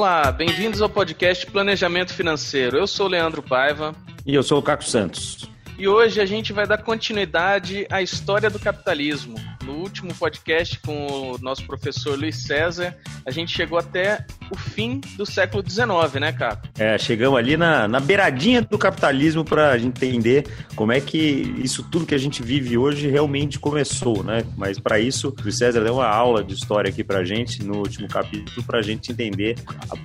Olá, bem-vindos ao podcast Planejamento Financeiro. Eu sou o Leandro Paiva. E eu sou o Caco Santos. E hoje a gente vai dar continuidade à história do capitalismo. Último podcast com o nosso professor Luiz César, a gente chegou até o fim do século XIX, né, Caco? É, chegamos ali na, na beiradinha do capitalismo para a gente entender como é que isso tudo que a gente vive hoje realmente começou, né? Mas para isso, o Luiz César deu uma aula de história aqui para a gente no último capítulo para a gente entender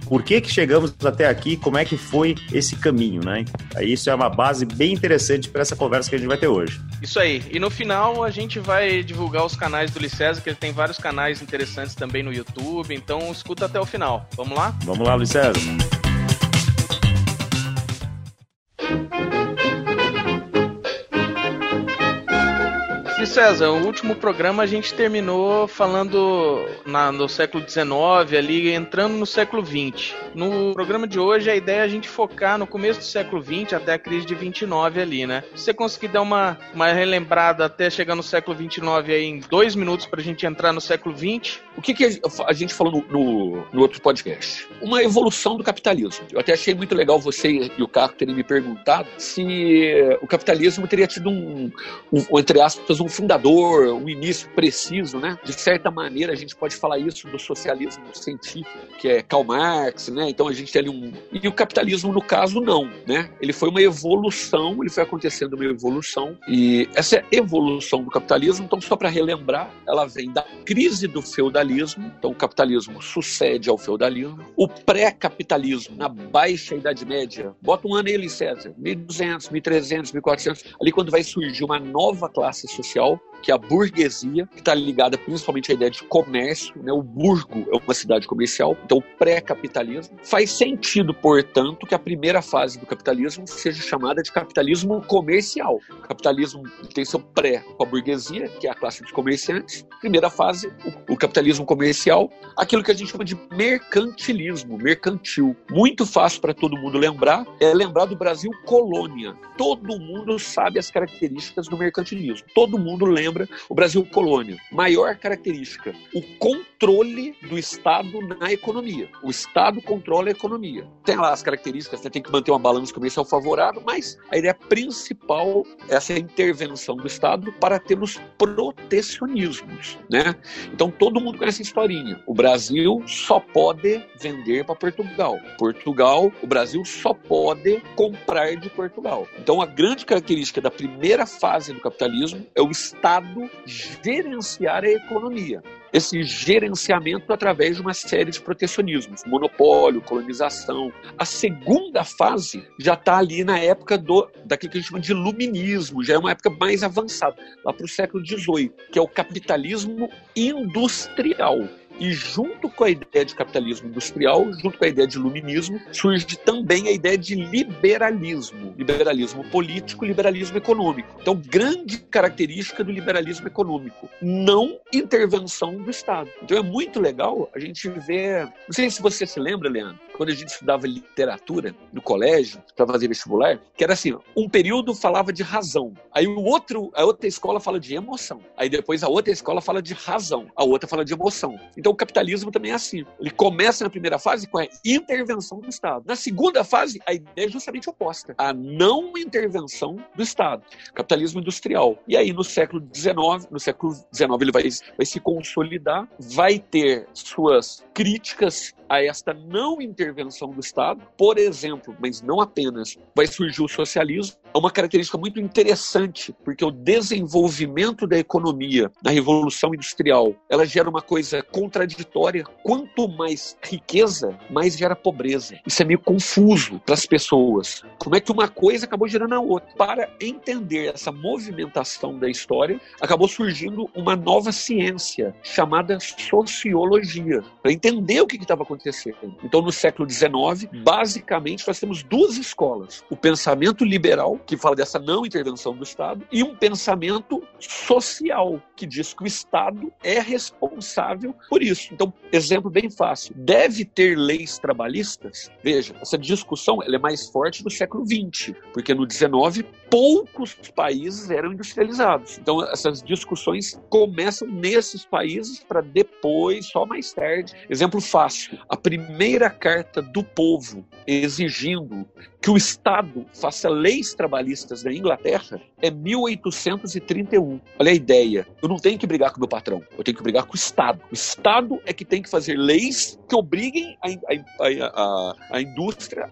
por que que chegamos até aqui, como é que foi esse caminho, né? Isso é uma base bem interessante para essa conversa que a gente vai ter hoje. Isso aí. E no final a gente vai divulgar os canais do Luiz César, que ele tem vários canais interessantes também no YouTube, então escuta até o final. Vamos lá? Vamos lá, Luiz César. O último programa a gente terminou falando na, no século XIX, ali entrando no século XX. No programa de hoje, a ideia é a gente focar no começo do século XX até a crise de 29 ali, né? Você conseguir dar uma, uma relembrada até chegar no século 29 aí em dois minutos para a gente entrar no século XX. O que, que a gente falou no, no, no, outro podcast? Uma evolução do capitalismo. Eu até achei muito legal você e o Caco terem me perguntado se o capitalismo teria tido um, um entre aspas, um fundador, um início preciso, né? De certa maneira, a gente pode falar isso do socialismo científico, que é Karl Marx, né? Então a gente tem ali um. E o capitalismo, no caso, não, né? Ele foi uma evolução, ele foi acontecendo uma evolução, e essa evolução do capitalismo, então, só para relembrar, ela vem da crise do feudalismo, então o capitalismo sucede ao feudalismo, o pré-capitalismo, na baixa Idade Média, bota um ano aí, César, 1200, 1300, 1400, ali quando vai surgir uma nova classe social Joe. Que é a burguesia, que está ligada principalmente à ideia de comércio. Né? O Burgo é uma cidade comercial, então pré-capitalismo. Faz sentido, portanto, que a primeira fase do capitalismo seja chamada de capitalismo comercial. O capitalismo tem seu pré com a burguesia, que é a classe dos comerciantes. Primeira fase, o, o capitalismo comercial, aquilo que a gente chama de mercantilismo, mercantil. Muito fácil para todo mundo lembrar, é lembrar do Brasil colônia. Todo mundo sabe as características do mercantilismo. Todo mundo lembra lembra o Brasil colônia. Maior característica, o controle do Estado na economia. O Estado controla a economia. Tem lá as características, tem que manter uma balança comercial favorável, mas a ideia principal é essa intervenção do Estado para termos protecionismos, né? Então todo mundo conhece a historinha. O Brasil só pode vender para Portugal. Portugal, o Brasil só pode comprar de Portugal. Então a grande característica da primeira fase do capitalismo é o Estado Estado gerenciar a economia. Esse gerenciamento através de uma série de protecionismos, monopólio, colonização. A segunda fase já está ali na época do, daquilo que a gente chama de iluminismo, já é uma época mais avançada, lá para o século XVIII, que é o capitalismo industrial. E junto com a ideia de capitalismo industrial, junto com a ideia de iluminismo, surge também a ideia de liberalismo. Liberalismo político, liberalismo econômico. Então, grande característica do liberalismo econômico, não intervenção do Estado. Então é muito legal a gente ver. Não sei se você se lembra, Leandro, quando a gente estudava literatura no colégio, para fazer vestibular, que era assim: um período falava de razão, aí o outro, a outra escola fala de emoção, aí depois a outra escola fala de razão, a outra fala de emoção. Então o capitalismo também é assim. Ele começa na primeira fase com a intervenção do Estado. Na segunda fase, a ideia é justamente oposta: a não intervenção do Estado. Capitalismo industrial. E aí no século XIX, no século XIX ele vai, vai se consolidar, vai ter suas críticas a esta não intervenção do Estado, por exemplo, mas não apenas, vai surgir o socialismo. É uma característica muito interessante, porque o desenvolvimento da economia na Revolução Industrial, ela gera uma coisa contraditória. Quanto mais riqueza, mais gera pobreza. Isso é meio confuso para as pessoas. Como é que uma coisa acabou gerando a outra? Para entender essa movimentação da história, acabou surgindo uma nova ciência chamada sociologia, para entender o que estava acontecendo acontecendo. Então, no século XIX, basicamente, nós temos duas escolas: o pensamento liberal, que fala dessa não intervenção do Estado, e um pensamento social, que diz que o Estado é responsável por isso. Então, exemplo bem fácil: deve ter leis trabalhistas? Veja, essa discussão ela é mais forte no século XX, porque no XIX poucos países eram industrializados. Então, essas discussões começam nesses países para depois, só mais tarde. Exemplo fácil: A primeira carta do povo exigindo que o Estado faça leis trabalhistas na Inglaterra é 1831. Olha a ideia. Eu não tenho que brigar com o meu patrão, eu tenho que brigar com o Estado. O Estado é que tem que fazer leis que obriguem a, a, a, a indústria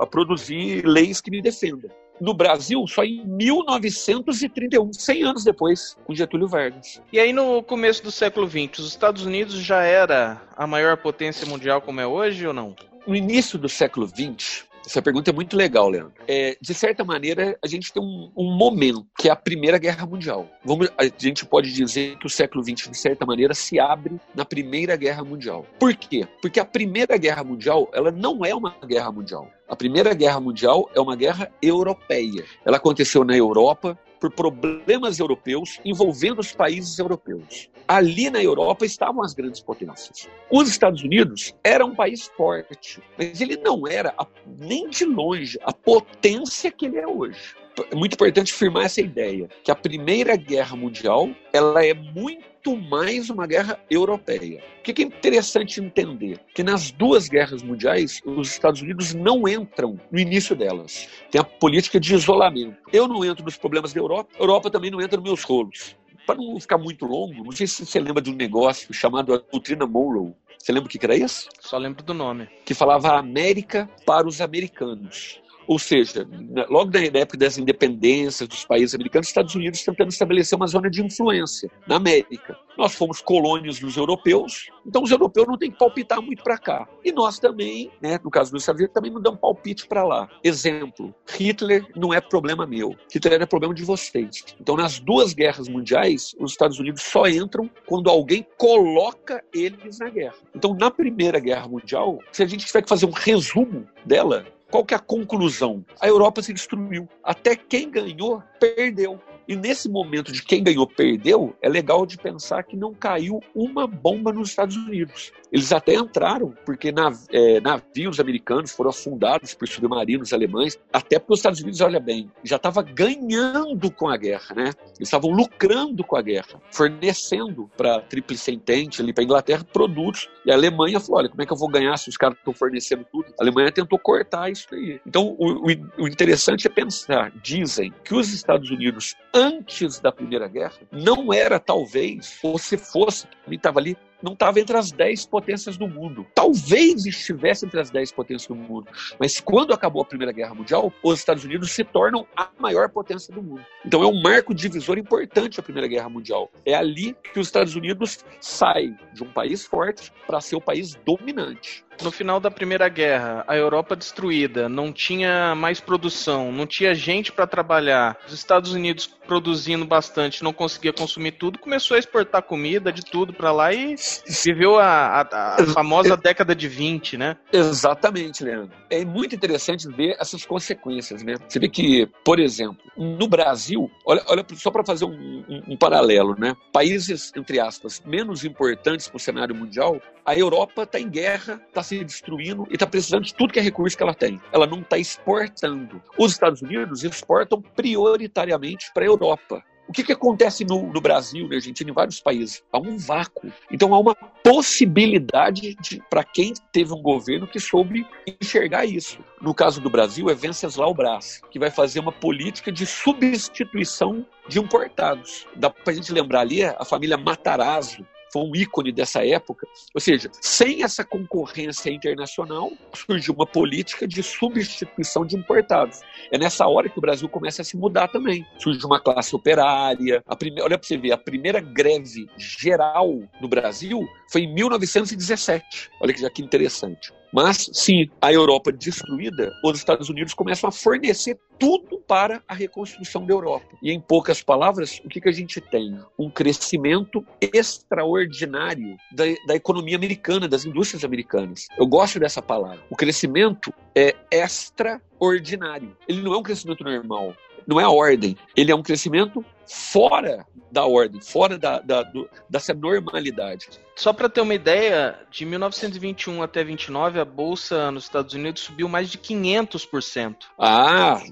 a, produzir leis que me defendam no Brasil só em 1931, 100 anos depois, com Getúlio Vargas. E aí no começo do século XX, os Estados Unidos já era a maior potência mundial como é hoje ou não? No início do século XX, essa pergunta é muito legal, Leandro. É, de certa maneira, a gente tem um, um, momento, que é a Primeira Guerra Mundial. Vamos, a gente pode dizer que o século XX, de certa maneira, se abre na Primeira Guerra Mundial. Por quê? Porque a Primeira Guerra Mundial, ela não é uma guerra mundial. A Primeira Guerra Mundial é uma guerra europeia. Ela aconteceu na Europa por problemas europeus envolvendo os países europeus. Ali na Europa estavam as grandes potências. Os Estados Unidos era um país forte, mas ele não era nem de longe a potência que ele é hoje. É muito importante firmar essa ideia que a Primeira Guerra Mundial ela é muito mais uma guerra europeia. O que é interessante entender? Que nas duas guerras mundiais, os Estados Unidos não entram no início delas. Tem a política de isolamento. Eu não entro nos problemas da Europa, a Europa também não entra nos meus rolos. Para não ficar muito longo, não sei se você lembra de um negócio chamado a doutrina Monroe. Você lembra o que era isso? Só lembro do nome. Que falava América para os americanos. Ou seja, logo na época das independências dos países americanos, os Estados Unidos tentando estabelecer uma zona de influência na América. Nós fomos colônias dos europeus, então os europeus não têm que palpitar muito para cá. E nós também, né, no caso dos Estados Unidos, também não damos palpite para lá. Exemplo, Hitler não é problema meu, Hitler é problema de vocês. Então, nas duas guerras mundiais, os Estados Unidos só entram quando alguém coloca eles na guerra. Então, na Primeira Guerra Mundial, se a gente tiver que fazer um resumo dela, qual que é a conclusão? A Europa se destruiu. Até quem ganhou, perdeu. E nesse momento de quem ganhou perdeu, é legal de pensar que não caiu uma bomba nos Estados Unidos. Eles até entraram, porque nav é, navios americanos foram afundados por submarinos alemães, até porque os Estados Unidos, olha bem, já estava ganhando com a guerra, né? Eles estavam lucrando com a guerra, fornecendo para a Tríplice Entente, ali para a Inglaterra, produtos. E a Alemanha falou: olha, como é que eu vou ganhar se os caras estão fornecendo tudo? A Alemanha tentou cortar isso aí. Então, o, o, o interessante é pensar, dizem que os Estados Unidos antes da Primeira Guerra, não era talvez, ou se fosse, estava ali não estava entre as 10 potências do mundo. Talvez estivesse entre as 10 potências do mundo. Mas quando acabou a Primeira Guerra Mundial, os Estados Unidos se tornam a maior potência do mundo. Então é um marco divisor importante a Primeira Guerra Mundial. É ali que os Estados Unidos saem de um país forte para ser o país dominante. No final da Primeira Guerra, a Europa destruída, não tinha mais produção, não tinha gente para trabalhar. Os Estados Unidos produzindo bastante, não conseguia consumir tudo, começou a exportar comida de tudo para lá e viveu a, a, a, famosa década de 20, né? Exatamente, Leandro. É muito interessante ver essas consequências, né? Você vê que, por exemplo, no Brasil, olha, olha só para fazer um, um, um, paralelo, né? Países, entre aspas, menos importantes para o cenário mundial, a Europa está em guerra, está se destruindo e está precisando de tudo que é recurso que ela tem. Ela não está exportando. Os Estados Unidos exportam prioritariamente para a Europa. O que, que acontece no, no, Brasil, na Argentina, em vários países? Há um vácuo. Então há uma possibilidade para quem teve um governo que soube enxergar isso. No caso do Brasil, é Venceslau Braz, que vai fazer uma política de substituição de importados. Dá para a gente lembrar ali a família Matarazzo, foi um ícone dessa época. Ou seja, sem essa concorrência internacional, surgiu uma política de substituição de importados. É nessa hora que o Brasil começa a se mudar também. Surge uma classe operária. A primeira, olha para você ver, a primeira greve geral no Brasil foi em 1917. Olha que que interessante. Mas, sim, a Europa destruída, os Estados Unidos começam a fornecer tudo para a reconstrução da Europa. E, em poucas palavras, o que, que a gente tem? Um crescimento extraordinário da, da economia americana, das indústrias americanas. Eu gosto dessa palavra. O crescimento é extraordinário. Ele não é um crescimento normal não é a ordem, ele é um crescimento fora da ordem, fora da, da do, dessa normalidade. Só para ter uma ideia, de 1921 até 29, a bolsa nos Estados Unidos subiu mais de 500%. Ah,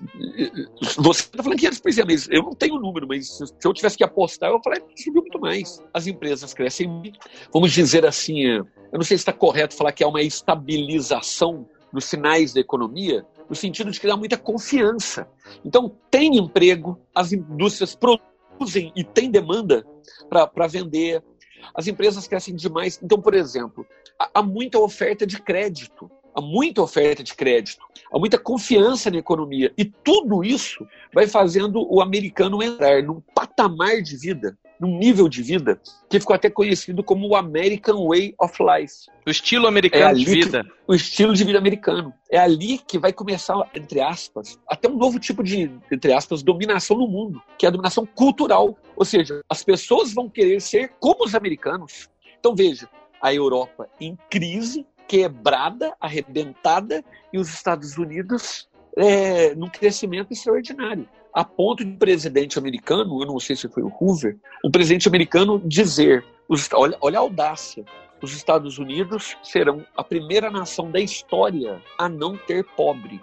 você está falando 500%, mas eu não tenho o número, mas se eu tivesse que apostar, eu falei que subiu muito mais. As empresas crescem muito. Vamos dizer assim, eu não sei se está correto falar que há uma estabilização nos sinais da economia, no sentido de criar muita confiança. Então, tem emprego, as indústrias produzem e tem demanda para vender, as empresas crescem demais. Então, por exemplo, há muita oferta de crédito, há muita oferta de crédito, há muita confiança na economia. E tudo isso vai fazendo o americano entrar num patamar de vida num nível de vida que ficou até conhecido como o American Way of Life. O estilo americano é de vida. Que, o estilo de vida americano. É ali que vai começar, entre aspas, até um novo tipo de, entre aspas, dominação no mundo, que é a dominação cultural. Ou seja, as pessoas vão querer ser como os americanos. Então veja, a Europa em crise, quebrada, arrebentada, e os Estados Unidos é, num crescimento extraordinário a ponto de um presidente americano, eu não sei se foi o Hoover, um presidente americano dizer, olha, olha a audácia, os Estados Unidos serão a primeira nação da história a não ter pobre.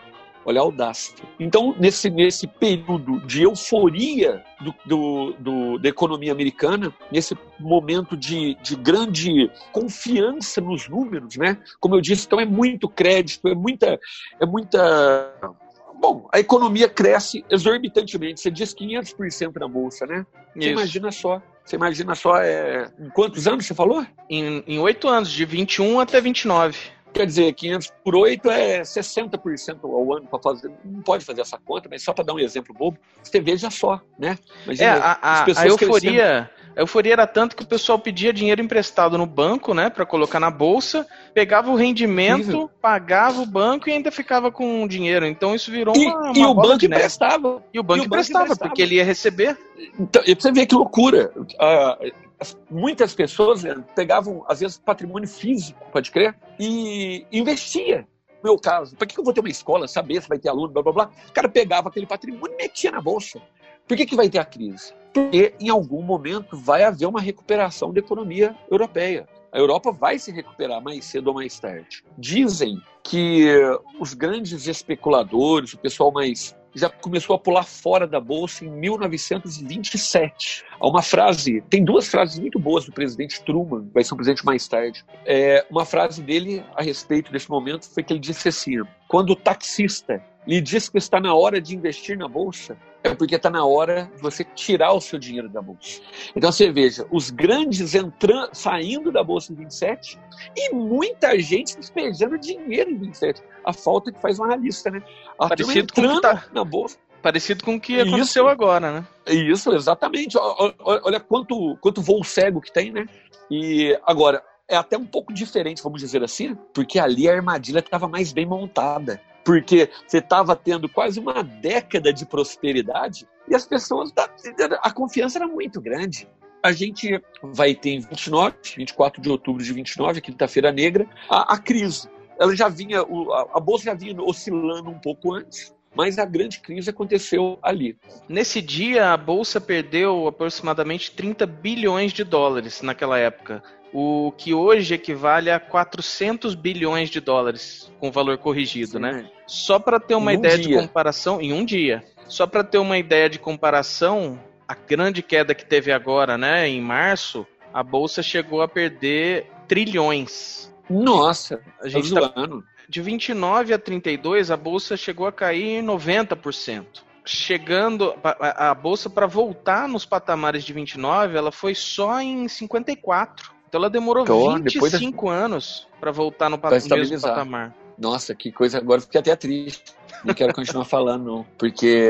Olha a audácia. Então, nesse, nesse período de euforia do, do, do, da economia americana, nesse momento de, de grande confiança nos números, né? Como eu disse, então é muito crédito, é muita, é muita Bom, a economia cresce exorbitantemente. Você diz 500% na bolsa, né? Você imagina só. Você imagina só, é... em quantos anos você falou? Em oito anos, de 21 até 29. Quer dizer, 500 por 8 é 60% ao ano para fazer. Não pode fazer essa conta, mas só para dar um exemplo bobo, você veja só, né? Imagina, é, a, a, a euforia. A euforia era tanto que o pessoal pedia dinheiro emprestado no banco, né, para colocar na bolsa, pegava o rendimento, pagava o banco e ainda ficava com dinheiro. Então isso virou e, uma, e o banco emprestava. E o banco, e o emprestava, banco porque ele ia receber. Então, e você vê que loucura. Uh, muitas pessoas né, pegavam, às vezes, patrimônio físico, pode crer, e investia. No meu caso, para que eu vou ter uma escola, saber se vai ter aluno, blá blá blá? O cara pegava aquele patrimônio e metia na bolsa. Por que, que vai ter a crise? Porque em algum momento vai haver uma recuperação da economia europeia. A Europa vai se recuperar mais cedo ou mais tarde. Dizem que os grandes especuladores, o pessoal mais já começou a pular fora da bolsa em 1927. Há uma frase, tem duas frases muito boas do presidente Truman, vai ser um presidente mais tarde. É, uma frase dele a respeito desse momento foi que ele disse assim: quando o taxista lhe diz que está na hora de investir na bolsa, é porque está na hora de você tirar o seu dinheiro da bolsa. Então você veja, os grandes entrando, saindo da bolsa em 27 e muita gente despejando dinheiro em 27. A falta que faz um analista, né? A Parecido com que tá na bolsa. Parecido com o que aconteceu Isso. agora, né? Isso, exatamente. Olha, olha quanto, quanto voo cego que tem, né? E agora, é até um pouco diferente, vamos dizer assim, porque ali a armadilha estava mais bem montada porque você estava tendo quase uma década de prosperidade e as pessoas, a confiança era muito grande. A gente vai ter em 29, 24 de outubro de 29, quinta-feira negra, a, a, crise. Ela já vinha, a bolsa já vinha oscilando um pouco antes, mas a grande crise aconteceu ali. Nesse dia, a bolsa perdeu aproximadamente 30 bilhões de dólares naquela época o que hoje equivale a 400 bilhões de dólares com valor corrigido, Sim. né? Só para ter uma em ideia um de comparação, em um dia. Só para ter uma ideia de comparação, a grande queda que teve agora, né, em março, a bolsa chegou a perder trilhões. Nossa, a gente tá ano. De 29 a 32, a bolsa chegou a cair 90% chegando a, a bolsa para voltar nos patamares de 29, ela foi só em 54. Então ela demorou então, 25 da... anos para voltar no pat mesmo patamar. Nossa, que coisa. Agora fiquei até triste. Não quero continuar falando, não. Porque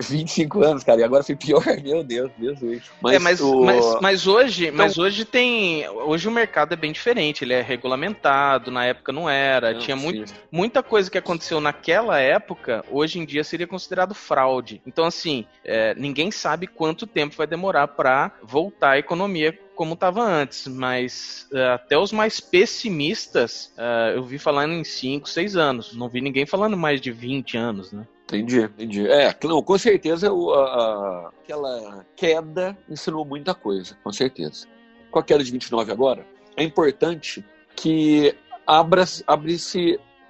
25 anos, cara, e agora foi pior, meu Deus, Jesus. Mas, é, mas, o... mas, mas, hoje, então... mas hoje tem. Hoje o mercado é bem diferente, ele é regulamentado, na época não era. Não, Tinha muito, muita coisa que aconteceu naquela época, hoje em dia seria considerado fraude. Então, assim, é, ninguém sabe quanto tempo vai demorar para voltar a economia como estava antes, mas uh, até os mais pessimistas uh, eu vi falando em 5, 6 anos. Não vi ninguém falando mais de 20 anos, né? Entendi, entendi. É, não, com certeza a, a, aquela queda ensinou muita coisa, com certeza. Com a queda de 29 agora, é importante que abra-se abre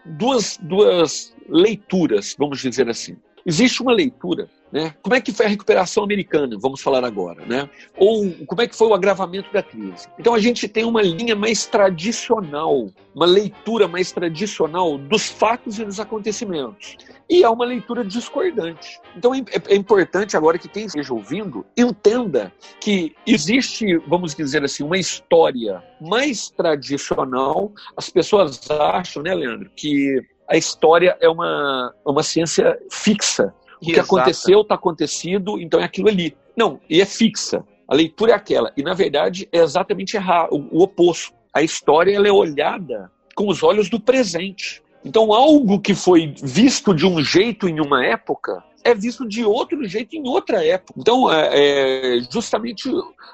duas, duas leituras, vamos dizer assim. Existe uma leitura né? Como é que foi a recuperação americana, vamos falar agora, né? Ou como é que foi o agravamento da crise? Então a gente tem uma linha mais tradicional, uma leitura mais tradicional dos fatos e dos acontecimentos. E é uma leitura discordante. Então é, é, é importante agora que quem esteja ouvindo entenda que existe, vamos dizer assim, uma história mais tradicional. As pessoas acham, né, Leandro, que a história é uma, uma ciência fixa o que aconteceu está acontecido, então é aquilo ali. Não, e é fixa. A leitura é aquela. E, na verdade, é exatamente errar, o, o oposto. A história ela é olhada com os olhos do presente. Então, algo que foi visto de um jeito em uma época é visto de outro jeito em outra época. Então, é, é justamente,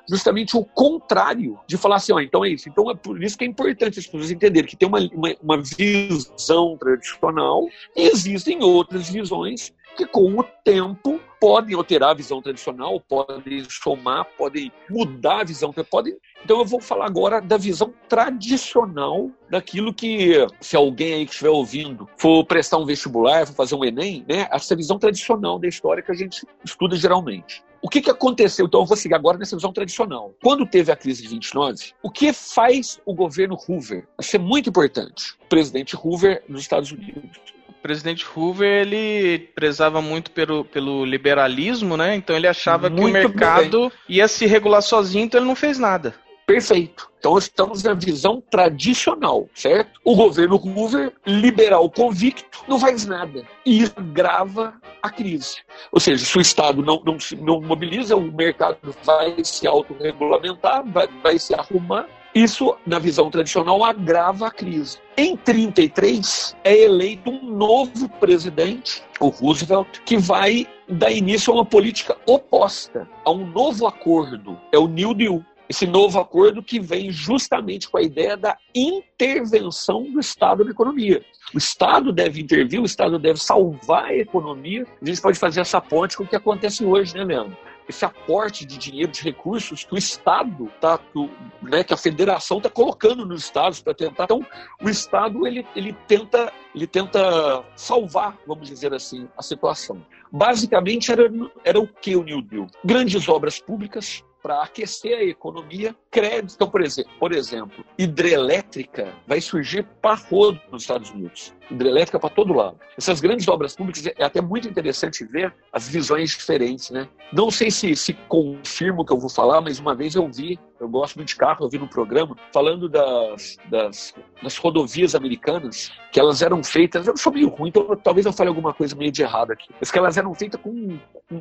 justamente o contrário de falar assim, ó, então é isso. Então, é por isso que é importante as pessoas entenderem que tem uma, uma, uma visão tradicional e existem outras visões que com o tempo podem alterar a visão tradicional, podem somar, podem mudar a visão, podem. Então eu vou falar agora da visão tradicional daquilo que, se alguém aí que estiver ouvindo for prestar um vestibular, for fazer um Enem, né, essa visão tradicional da história que a gente estuda geralmente. O que, que aconteceu? Então, eu vou seguir agora nessa visão tradicional. Quando teve a crise de 29, o que faz o governo Hoover? Isso é muito importante. O presidente Hoover nos Estados Unidos presidente Hoover ele prezava muito pelo, pelo liberalismo, né? Então ele achava muito que o mercado bem. ia se regular sozinho, então ele não fez nada. Perfeito. Então estamos na visão tradicional, certo? O governo Hoover, liberal convicto, não faz nada. E isso agrava a crise. Ou seja, se o Estado não, não se não mobiliza, o mercado vai se autorregulamentar, vai, vai se arrumar isso, na visão tradicional, agrava a crise. Em 33 é eleito um novo presidente, o Roosevelt, que vai dar início a uma política oposta, a um novo acordo, é o New Deal. Esse novo acordo que vem justamente com a ideia da intervenção do Estado na economia. O Estado deve intervir, o Estado deve salvar a economia. A gente pode fazer essa ponte com o que acontece hoje, né, Leandro? Esse aporte de dinheiro, de recursos que o Estado tá, que, né, que a federação está colocando nos estados para tentar. Então, o Estado ele, ele tenta ele tenta salvar, vamos dizer assim, a situação. Basicamente era, era o que o New Deal? Grandes obras públicas, para aquecer a economia, crédito, então, por exemplo, por exemplo, hidrelétrica vai surgir para rodo nos Estados Unidos. Hidrelétrica para todo lado. Essas grandes obras públicas é até muito interessante ver as visões diferentes, né? Não sei se se confirma o que eu vou falar, mas uma vez eu vi, eu gosto muito de carro, eu vi no programa falando das, das, das rodovias americanas, que elas eram feitas, eu sou meio ruim, então talvez eu fale alguma coisa meio de errado aqui, mas que elas eram feitas com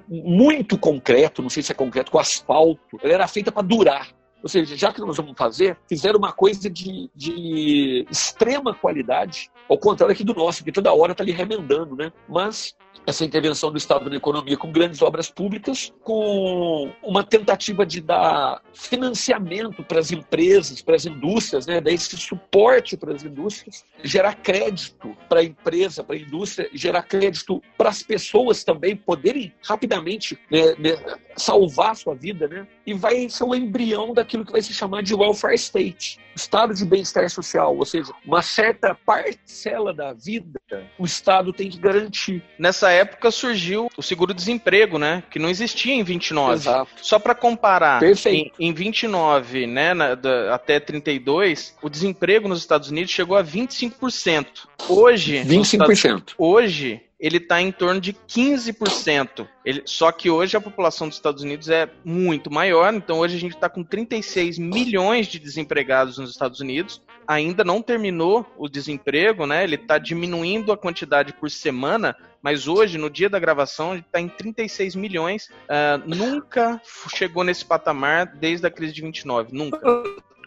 muito concreto, não sei se é concreto, com asfalto, ela era feita para durar. Ou seja, já que nós vamos fazer, fizeram uma coisa de, de extrema qualidade, ao contrário aqui do nosso, que toda hora está ali remendando, né? Mas essa intervenção do Estado na economia com grandes obras públicas, com uma tentativa de dar financiamento para as empresas, para as indústrias, né? dar esse suporte para as indústrias, gerar crédito para a empresa, para a indústria, gerar crédito para as pessoas também poderem rapidamente né, né, salvar a sua vida, né? e vai ser o embrião daquilo que vai se chamar de welfare state, estado de bem-estar social, ou seja, uma certa parcela da vida o Estado tem que garantir. Nessa época surgiu o seguro-desemprego, né? Que não existia em 29. Exato. Só para comparar, em, em, 29, né, na, da, até 32, o desemprego nos Estados Unidos chegou a 25%. Hoje, 25%. Estados, hoje ele está em torno de 15%. Ele, só que hoje a população dos Estados Unidos é muito maior, então hoje a gente está com 36 milhões de desempregados nos Estados Unidos. Ainda não terminou o desemprego, né? Ele está diminuindo a quantidade por semana, mas hoje, no dia da gravação, está em 36 milhões. Uh, nunca chegou nesse patamar desde a crise de 29, nunca.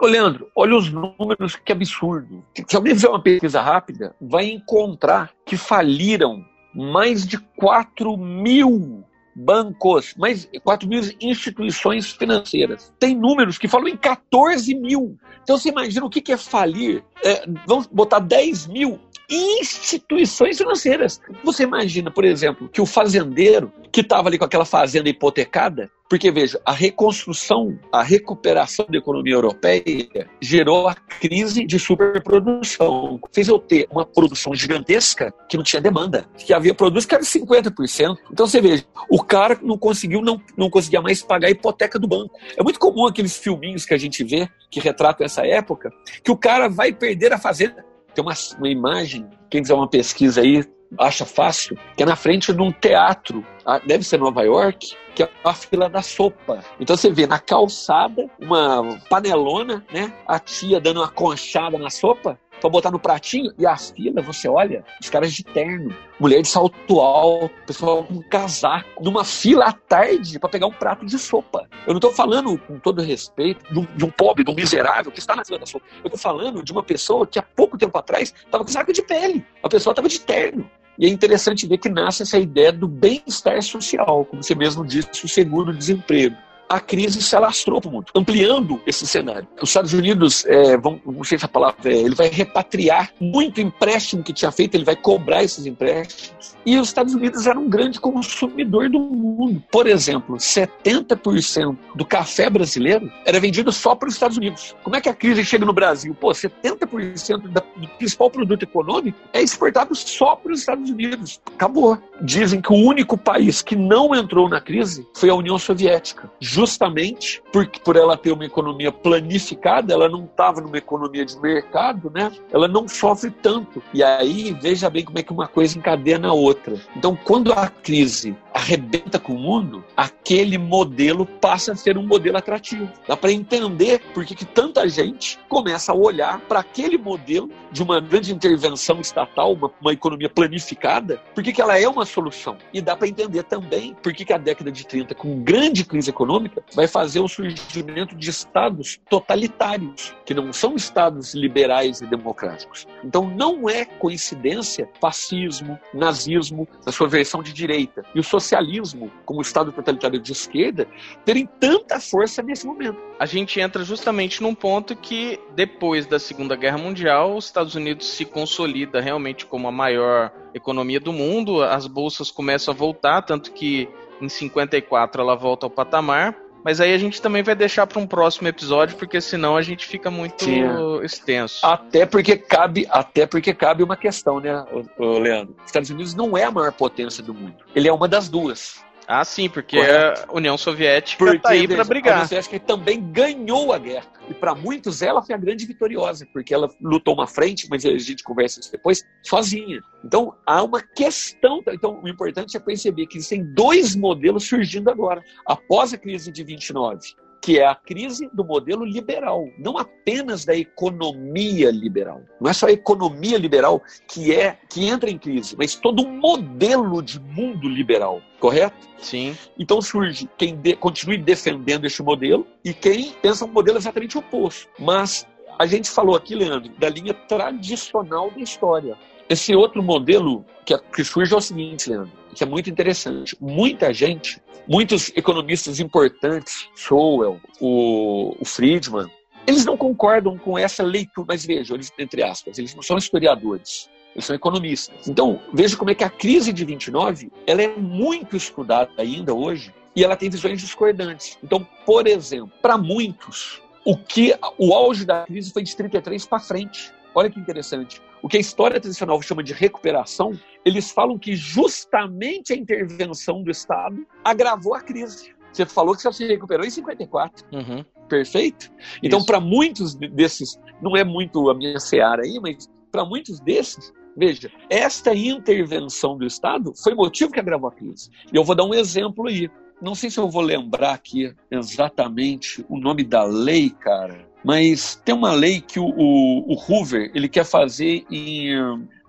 Ô, Leandro, olha os números, que absurdo. Se alguém fizer uma pesquisa rápida, vai encontrar que faliram mais de 4 mil bancos, mais 4 mil instituições financeiras. Tem números que falam em 14 mil. Então você imagina o que é falir. É, vamos botar 10 mil instituições financeiras. Você imagina, por exemplo, que o fazendeiro que estava ali com aquela fazenda hipotecada, porque veja, a reconstrução, a recuperação da economia europeia gerou a crise de superprodução. Fez eu ter uma produção gigantesca que não tinha demanda, que havia produtos que eram 50%. Então você veja, o cara não conseguiu, não, não conseguia mais pagar a hipoteca do banco. É muito comum aqueles filminhos que a gente vê que retratam essa época, que o cara vai perder a fazenda tem uma, uma imagem, quem fizer uma pesquisa aí acha fácil, que é na frente de um teatro, deve ser Nova York, que é a fila da sopa. Então você vê na calçada uma panelona, né? A tia dando uma conchada na sopa, para botar no pratinho. E a fila, você olha, os caras de terno, mulher de salto alto, pessoal com casaco, numa fila à tarde para pegar um prato de sopa. Eu não estou falando, com todo respeito, de um, pobre, de um miserável que está na fila da sopa. Eu estou falando de uma pessoa que há pouco tempo atrás estava com saco de pele. A pessoa estava de terno. E é interessante ver que nasce essa ideia do bem-estar social, como você mesmo disse, o seguro-desemprego a crise se alastrou para o mundo, ampliando esse cenário. Os Estados Unidos, é, vão, não sei se a palavra é, ele vai repatriar muito empréstimo que tinha feito, ele vai cobrar esses empréstimos. E os Estados Unidos era um grande consumidor do mundo. Por exemplo, 70% do café brasileiro era vendido só para os Estados Unidos. Como é que a crise chega no Brasil? Pô, 70% do principal produto econômico é exportado só para os Estados Unidos. Acabou. Dizem que o único país que não entrou na crise foi a União Soviética justamente porque por ela ter uma economia planificada, ela não estava numa economia de mercado, né? Ela não sofre tanto. E aí, veja bem como é que uma coisa encadena a outra. Então, quando a crise arrebenta com o mundo, aquele modelo passa a ser um modelo atrativo. Dá para entender por que tanta gente começa a olhar para aquele modelo de uma grande intervenção estatal, uma, uma economia planificada, porque que ela é uma solução. E dá para entender também por que a década de 30, com grande crise econômica, vai fazer o surgimento de estados totalitários, que não são estados liberais e democráticos. Então não é coincidência fascismo, nazismo, na sua versão de direita, e o socialismo, como Estado totalitário de esquerda, terem tanta força nesse momento. A gente entra justamente num ponto que, depois da Segunda Guerra Mundial, os Estados Unidos se consolida realmente como a maior economia do mundo, as bolsas começam a voltar, tanto que em 54 ela volta ao patamar. Mas aí a gente também vai deixar para um próximo episódio, porque senão a gente fica muito Sim. extenso. Até porque cabe, até porque cabe uma questão, né, Leandro? Os Estados Unidos não é a maior potência do mundo. Ele é uma das duas. Ah, sim, porque Correto. a União Soviética está aí para brigar. A União Soviética também ganhou a guerra. E para muitos ela foi a grande vitoriosa, porque ela lutou uma frente, mas a gente conversa isso depois, sozinha. Então há uma questão. Então o importante é perceber que existem dois modelos surgindo agora. Após a crise de 29, que é a crise do modelo liberal, não apenas da economia liberal. Não é só a economia liberal que é que entra em crise, mas todo um modelo de mundo liberal, correto? Sim. Então surge quem de, continue defendendo este modelo e quem pensa um modelo exatamente oposto. Mas a gente falou aqui, Leandro, da linha tradicional da história. Esse outro modelo que, que surge é o seguinte, Leandro, que é muito interessante. Muita gente muitos economistas importantes, Sowell, o, o Friedman, eles não concordam com essa leitura, mas vejam, eles, entre aspas, eles não são historiadores, eles são economistas. Então, veja como é que a crise de 29 ela é muito estudada ainda hoje e ela tem visões discordantes. Então, por exemplo, para muitos, o que o auge da crise foi de 33 para frente. Olha que interessante. O que a história tradicional chama de recuperação, eles falam que justamente a intervenção do Estado agravou a crise. Você falou que você se recuperou em 54. Uhum. Perfeito? Então, para muitos desses, não é muito a minha seara aí, mas para muitos desses, veja, esta intervenção do Estado foi o motivo que agravou a crise. E eu vou dar um exemplo aí. Não sei se eu vou lembrar aqui exatamente o nome da lei, cara mas tem uma lei que o, o, o Hoover ele quer fazer em.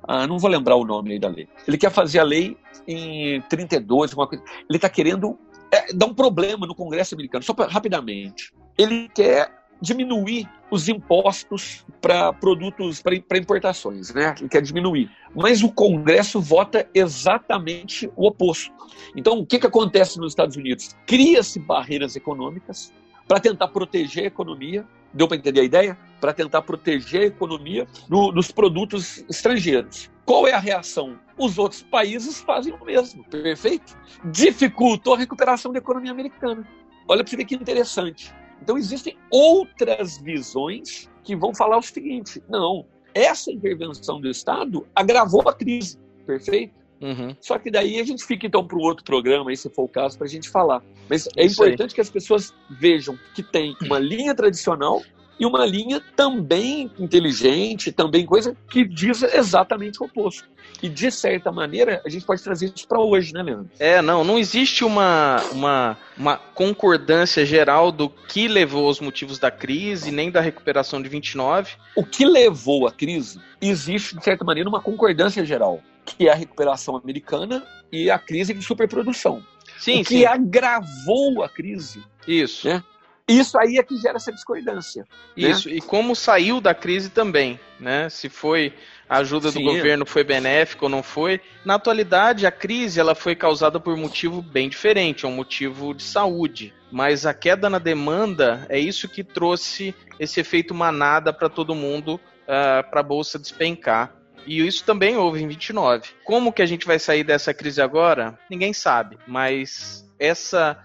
Ah, não vou lembrar o nome aí da lei. Ele quer fazer a lei em 32, uma coisa. Ele está querendo é, dar um problema no Congresso americano, só pra, rapidamente. Ele quer diminuir os impostos para produtos, para importações, né? Ele quer diminuir. Mas o Congresso vota exatamente o oposto. Então, o que, que acontece nos Estados Unidos? Cria-se barreiras econômicas para tentar proteger a economia Deu para entender a ideia? Para tentar proteger a economia do, dos produtos estrangeiros. Qual é a reação? Os outros países fazem o mesmo, perfeito? Dificultou a recuperação da economia americana. Olha para você ver que interessante. Então existem outras visões que vão falar o seguinte: não, essa intervenção do Estado agravou a crise, perfeito? Uhum. Só que daí a gente fica então para o outro programa, aí se for o caso, para a gente falar. Mas é Isso importante aí. que as pessoas vejam que tem uma linha tradicional e uma linha também inteligente, também coisa que diz exatamente o oposto. E de certa maneira a gente pode trazer isso para hoje, né, Leandro? É, não, não existe uma, uma, uma concordância geral do que levou aos motivos da crise, nem da recuperação de 29. O que levou à crise, existe de certa maneira uma concordância geral, que é a recuperação americana e a crise de superprodução. Sim, o que sim. agravou a crise. Isso. Né? Isso aí é que gera essa discordância. Né? Isso, né? e como saiu da crise também, né? Se foi a ajuda Sim. do governo foi benéfica ou não foi. Na atualidade, a crise ela foi causada por um motivo bem diferente, é um motivo de saúde. Mas a queda na demanda é isso que trouxe esse efeito manada para todo mundo, uh, ah, para a bolsa despencar. E isso também houve em 29. Como que a gente vai sair dessa crise agora? Ninguém sabe. Mas essa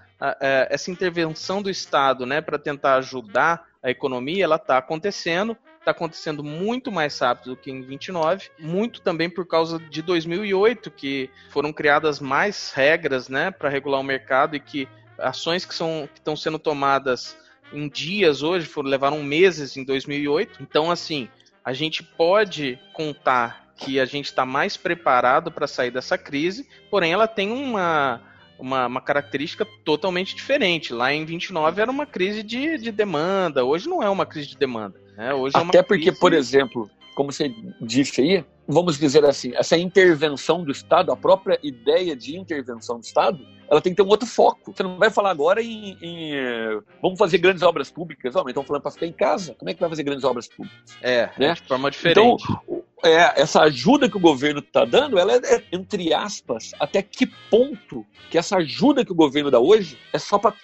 essa intervenção do Estado, né, para tentar ajudar a economia, ela está acontecendo está acontecendo muito mais rápido do que em 29, muito também por causa de 2008, que foram criadas mais regras né, para regular o mercado e que ações que, são, que estão sendo tomadas em dias hoje foram, levaram meses em 2008. Então, assim, a gente pode contar que a gente está mais preparado para sair dessa crise, porém ela tem uma uma, uma característica totalmente diferente. Lá em 29 era uma crise de, de demanda, hoje não é uma crise de demanda. Né? Hoje Até é porque, crise... por exemplo, como você disse aí, vamos dizer assim, essa intervenção do Estado, a própria ideia de intervenção do Estado, ela tem que ter um outro foco. Você não vai falar agora em, em vamos fazer grandes obras públicas, oh, então falando para ficar em casa. Como é que vai fazer grandes obras públicas? É, né? é de forma diferente. Então, é, essa ajuda que o governo está dando, ela é, é, entre aspas, até que ponto que essa ajuda que o governo dá hoje é só para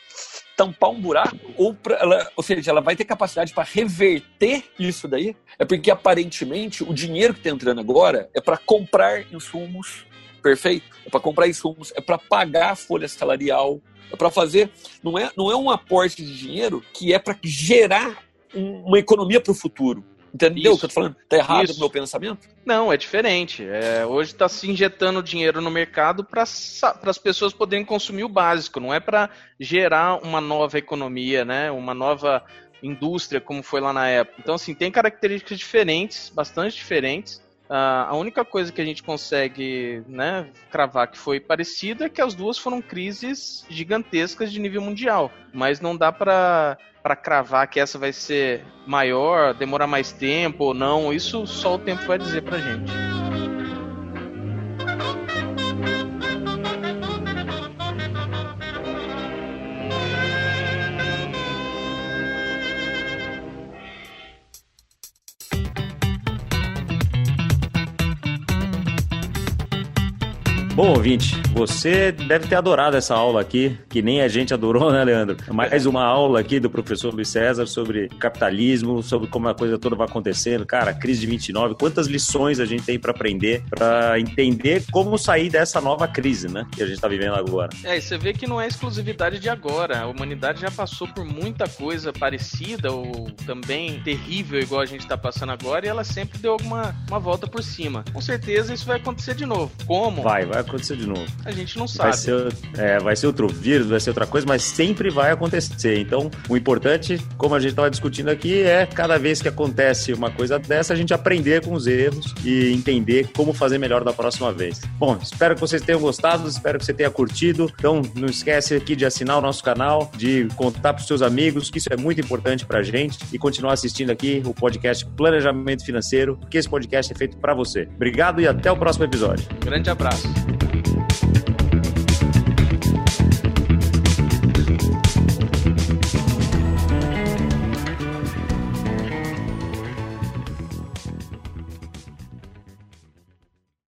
tampar um buraco, ou, pra, ela, ou seja, ela vai ter capacidade para reverter isso daí, é porque aparentemente o dinheiro que está entrando agora é para comprar insumos, perfeito? É para comprar insumos, é para pagar a folha salarial, é para fazer. Não é, não é um aporte de dinheiro que é para gerar um, uma economia para o futuro. Entendeu o que eu tô falando? Tá errado o meu pensamento? Não, é diferente. É, hoje está se injetando dinheiro no mercado para as pessoas poderem consumir o básico, não é para gerar uma nova economia, né? Uma nova indústria, como foi lá na época. Então, assim, tem características diferentes, bastante diferentes. Uh, a única coisa que a gente consegue né, cravar que foi parecida é que as duas foram crises gigantescas de nível mundial. Mas não dá para cravar que essa vai ser maior, demorar mais tempo ou não. Isso só o tempo vai dizer pra gente. Bom, ouvinte, você deve ter adorado essa aula aqui, que nem a gente adorou, né, Leandro? Mais uma aula aqui do professor Luiz César sobre capitalismo, sobre como a coisa toda vai acontecendo. Cara, crise de 29, quantas lições a gente tem para aprender, para entender como sair dessa nova crise, né, que a gente tá vivendo agora. É, e você vê que não é exclusividade de agora. A humanidade já passou por muita coisa parecida ou também terrível, igual a gente tá passando agora, e ela sempre deu alguma uma volta por cima. Com certeza isso vai acontecer de novo. Como? Vai, vai acontecer de novo. A gente não sabe. Vai ser, é, vai ser outro vírus, vai ser outra coisa, mas sempre vai acontecer. Então, o importante, como a gente estava discutindo aqui, é cada vez que acontece uma coisa dessa, a gente aprender com os erros e entender como fazer melhor da próxima vez. Bom, espero que vocês tenham gostado, espero que você tenha curtido. Então, não esquece aqui de assinar o nosso canal, de contar para os seus amigos, que isso é muito importante para a gente, e continuar assistindo aqui o podcast Planejamento Financeiro, que esse podcast é feito para você. Obrigado e até o próximo episódio. Grande abraço.